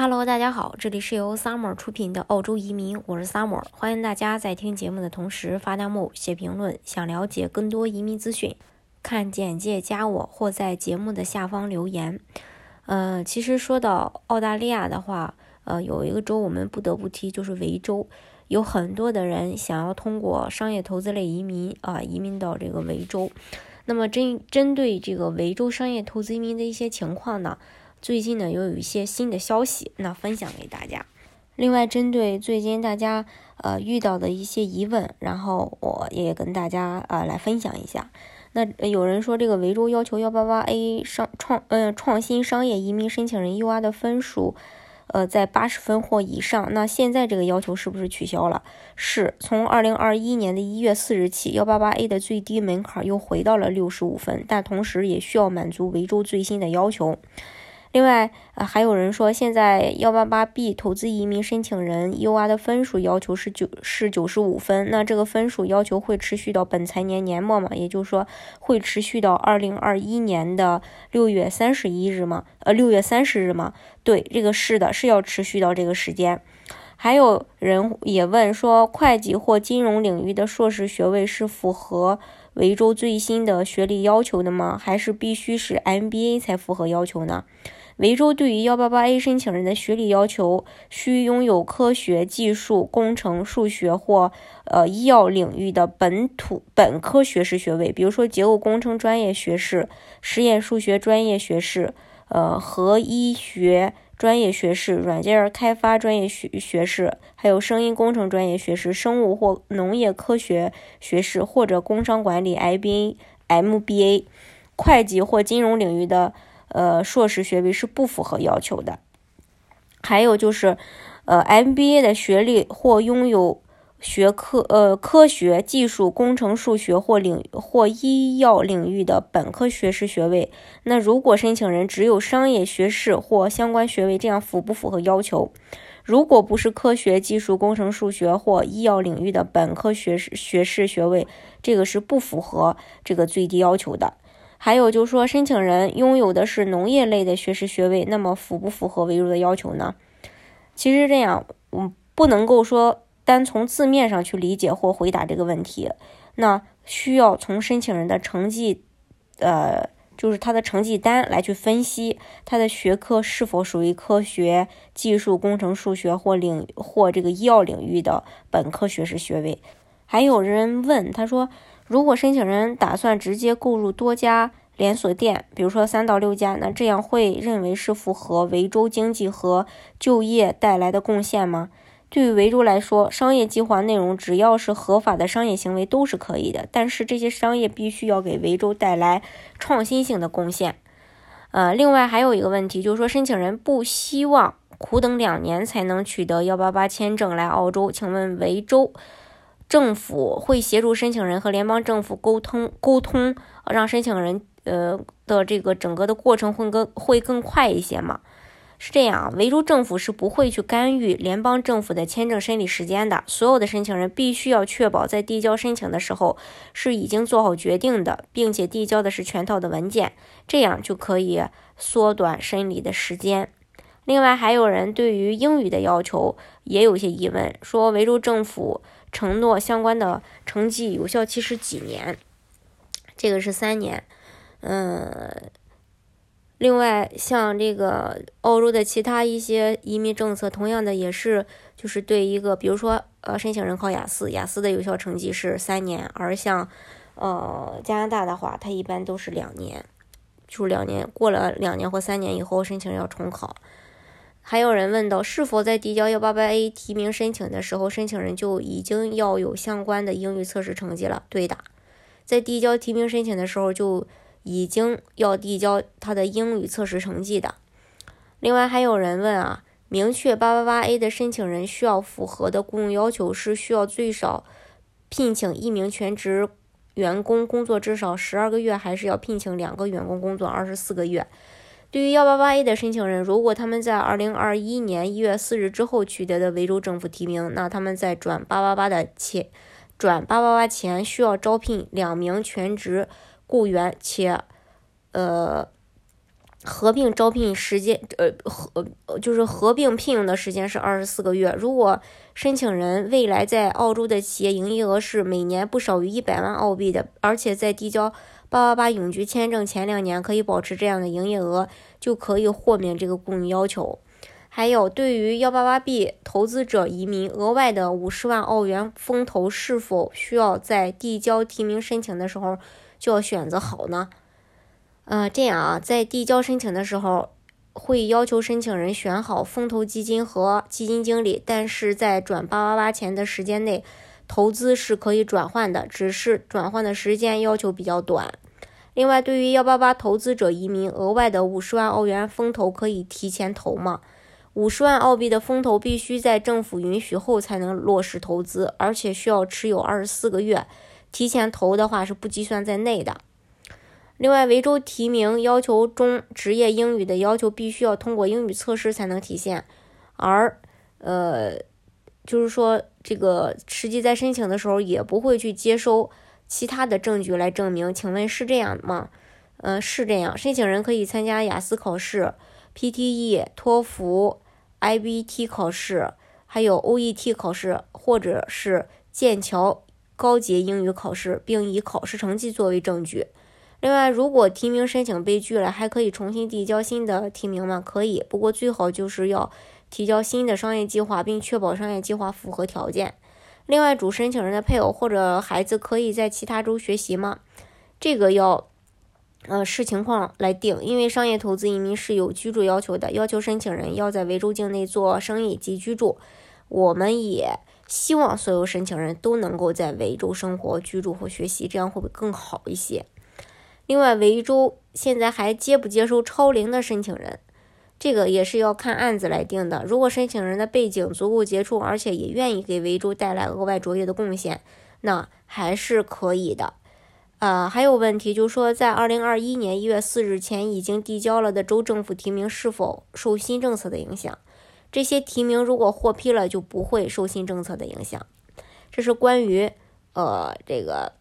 Hello，大家好，这里是由 Summer 出品的澳洲移民，我是 Summer，欢迎大家在听节目的同时发弹幕、写评论。想了解更多移民资讯，看简介加我或在节目的下方留言。呃，其实说到澳大利亚的话，呃，有一个州我们不得不提，就是维州，有很多的人想要通过商业投资类移民啊，移民到这个维州。那么针针对这个维州商业投资移民的一些情况呢？最近呢，又有一些新的消息，那分享给大家。另外，针对最近大家呃遇到的一些疑问，然后我也跟大家呃来分享一下。那有人说，这个维州要求幺八八 A 商创嗯创新商业移民申请人 U R 的分数呃在八十分或以上，那现在这个要求是不是取消了？是从二零二一年的一月四日起，幺八八 A 的最低门槛又回到了六十五分，但同时也需要满足维州最新的要求。另外，呃，还有人说，现在幺八八 B 投资移民申请人 UR 的分数要求是九是九十五分，那这个分数要求会持续到本财年年末嘛？也就是说，会持续到二零二一年的六月三十一日吗？呃，六月三十日吗？对，这个是的，是要持续到这个时间。还有人也问说，会计或金融领域的硕士学位是符合维州最新的学历要求的吗？还是必须是 MBA 才符合要求呢？维州对于幺八八 A 申请人的学历要求，需拥有科学技术、工程、数学或呃医药领域的本土本科学士学位，比如说结构工程专业学士、实验数学专业学士、呃核医学专业学士、软件开发专业学学士，还有声音工程专业学士、生物或农业科学学士，或者工商管理 IBA、MBA、会计或金融领域的。呃，硕士学位是不符合要求的。还有就是，呃，MBA 的学历或拥有学科呃科学技术、工程、数学或领或医药领域的本科学士学位。那如果申请人只有商业学士或相关学位，这样符不符合要求？如果不是科学技术、工程、数学或医药领域的本科学士学士学位，这个是不符合这个最低要求的。还有就是说，申请人拥有的是农业类的学士学位，那么符不符合维州的要求呢？其实这样，嗯，不能够说单从字面上去理解或回答这个问题，那需要从申请人的成绩，呃，就是他的成绩单来去分析他的学科是否属于科学技术、工程、数学或领或这个医药领域的本科学士学位。还有人问他说。如果申请人打算直接购入多家连锁店，比如说三到六家，那这样会认为是符合维州经济和就业带来的贡献吗？对于维州来说，商业计划内容只要是合法的商业行为都是可以的，但是这些商业必须要给维州带来创新性的贡献。呃，另外还有一个问题，就是说申请人不希望苦等两年才能取得幺八八签证来澳洲，请问维州？政府会协助申请人和联邦政府沟通沟通，让申请人呃的这个整个的过程会更会更快一些吗？是这样啊，维州政府是不会去干预联邦政府的签证审理时间的。所有的申请人必须要确保在递交申请的时候是已经做好决定的，并且递交的是全套的文件，这样就可以缩短审理的时间。另外，还有人对于英语的要求也有一些疑问，说维州政府。承诺相关的成绩有效期是几年？这个是三年。嗯，另外像这个欧洲的其他一些移民政策，同样的也是就是对一个，比如说呃申请人考雅思，雅思的有效成绩是三年，而像呃加拿大的话，它一般都是两年，就两年过了两年或三年以后，申请人要重考。还有人问到，是否在递交幺八八 A 提名申请的时候，申请人就已经要有相关的英语测试成绩了？对的，在递交提名申请的时候就已经要递交他的英语测试成绩的。另外还有人问啊，明确八八八 A 的申请人需要符合的雇佣要求是需要最少聘请一名全职员工工作至少十二个月，还是要聘请两个员工工作二十四个月？对于幺八八 A 的申请人，如果他们在二零二一年一月四日之后取得的维州政府提名，那他们在转八八八的前转八八八前需要招聘两名全职雇员，且呃合并招聘时间，呃，合就是合并聘用的时间是二十四个月。如果申请人未来在澳洲的企业营业额是每年不少于一百万澳币的，而且在递交八八八永居签证前两年可以保持这样的营业额，就可以豁免这个雇佣要求。还有，对于幺八八 B 投资者移民额外的五十万澳元风投，是否需要在递交提名申请的时候就要选择好呢？呃，这样啊，在递交申请的时候，会要求申请人选好风投基金和基金经理，但是在转八八八前的时间内，投资是可以转换的，只是转换的时间要求比较短。另外，对于幺八八投资者移民额外的五十万澳元风投，可以提前投吗？五十万澳币的风投必须在政府允许后才能落实投资，而且需要持有二十四个月，提前投的话是不计算在内的。另外，维州提名要求中职业英语的要求必须要通过英语测试才能体现，而呃，就是说这个实际在申请的时候也不会去接收其他的证据来证明。请问是这样吗？嗯，是这样。申请人可以参加雅思考试、PTE、托福、IBT 考试，还有 OET 考试，或者是剑桥高级英语考试，并以考试成绩作为证据。另外，如果提名申请被拒了，还可以重新递交新的提名吗？可以，不过最好就是要提交新的商业计划，并确保商业计划符合条件。另外，主申请人的配偶或者孩子可以在其他州学习吗？这个要呃视情况来定，因为商业投资移民是有居住要求的，要求申请人要在维州境内做生意及居住。我们也希望所有申请人都能够在维州生活、居住或学习，这样会不会更好一些？另外，维州现在还接不接收超龄的申请人？这个也是要看案子来定的。如果申请人的背景足够杰出，而且也愿意给维州带来额外卓越的贡献，那还是可以的。呃，还有问题就是说，在二零二一年一月四日前已经递交了的州政府提名是否受新政策的影响？这些提名如果获批了，就不会受新政策的影响。这是关于呃这个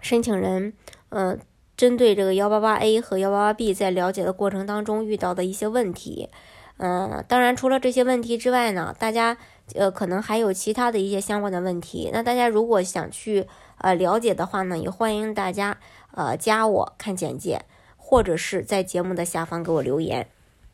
申请人嗯。针对这个幺八八 A 和幺八八 B 在了解的过程当中遇到的一些问题，嗯，当然除了这些问题之外呢，大家呃可能还有其他的一些相关的问题。那大家如果想去呃了解的话呢，也欢迎大家呃加我看简介，或者是在节目的下方给我留言。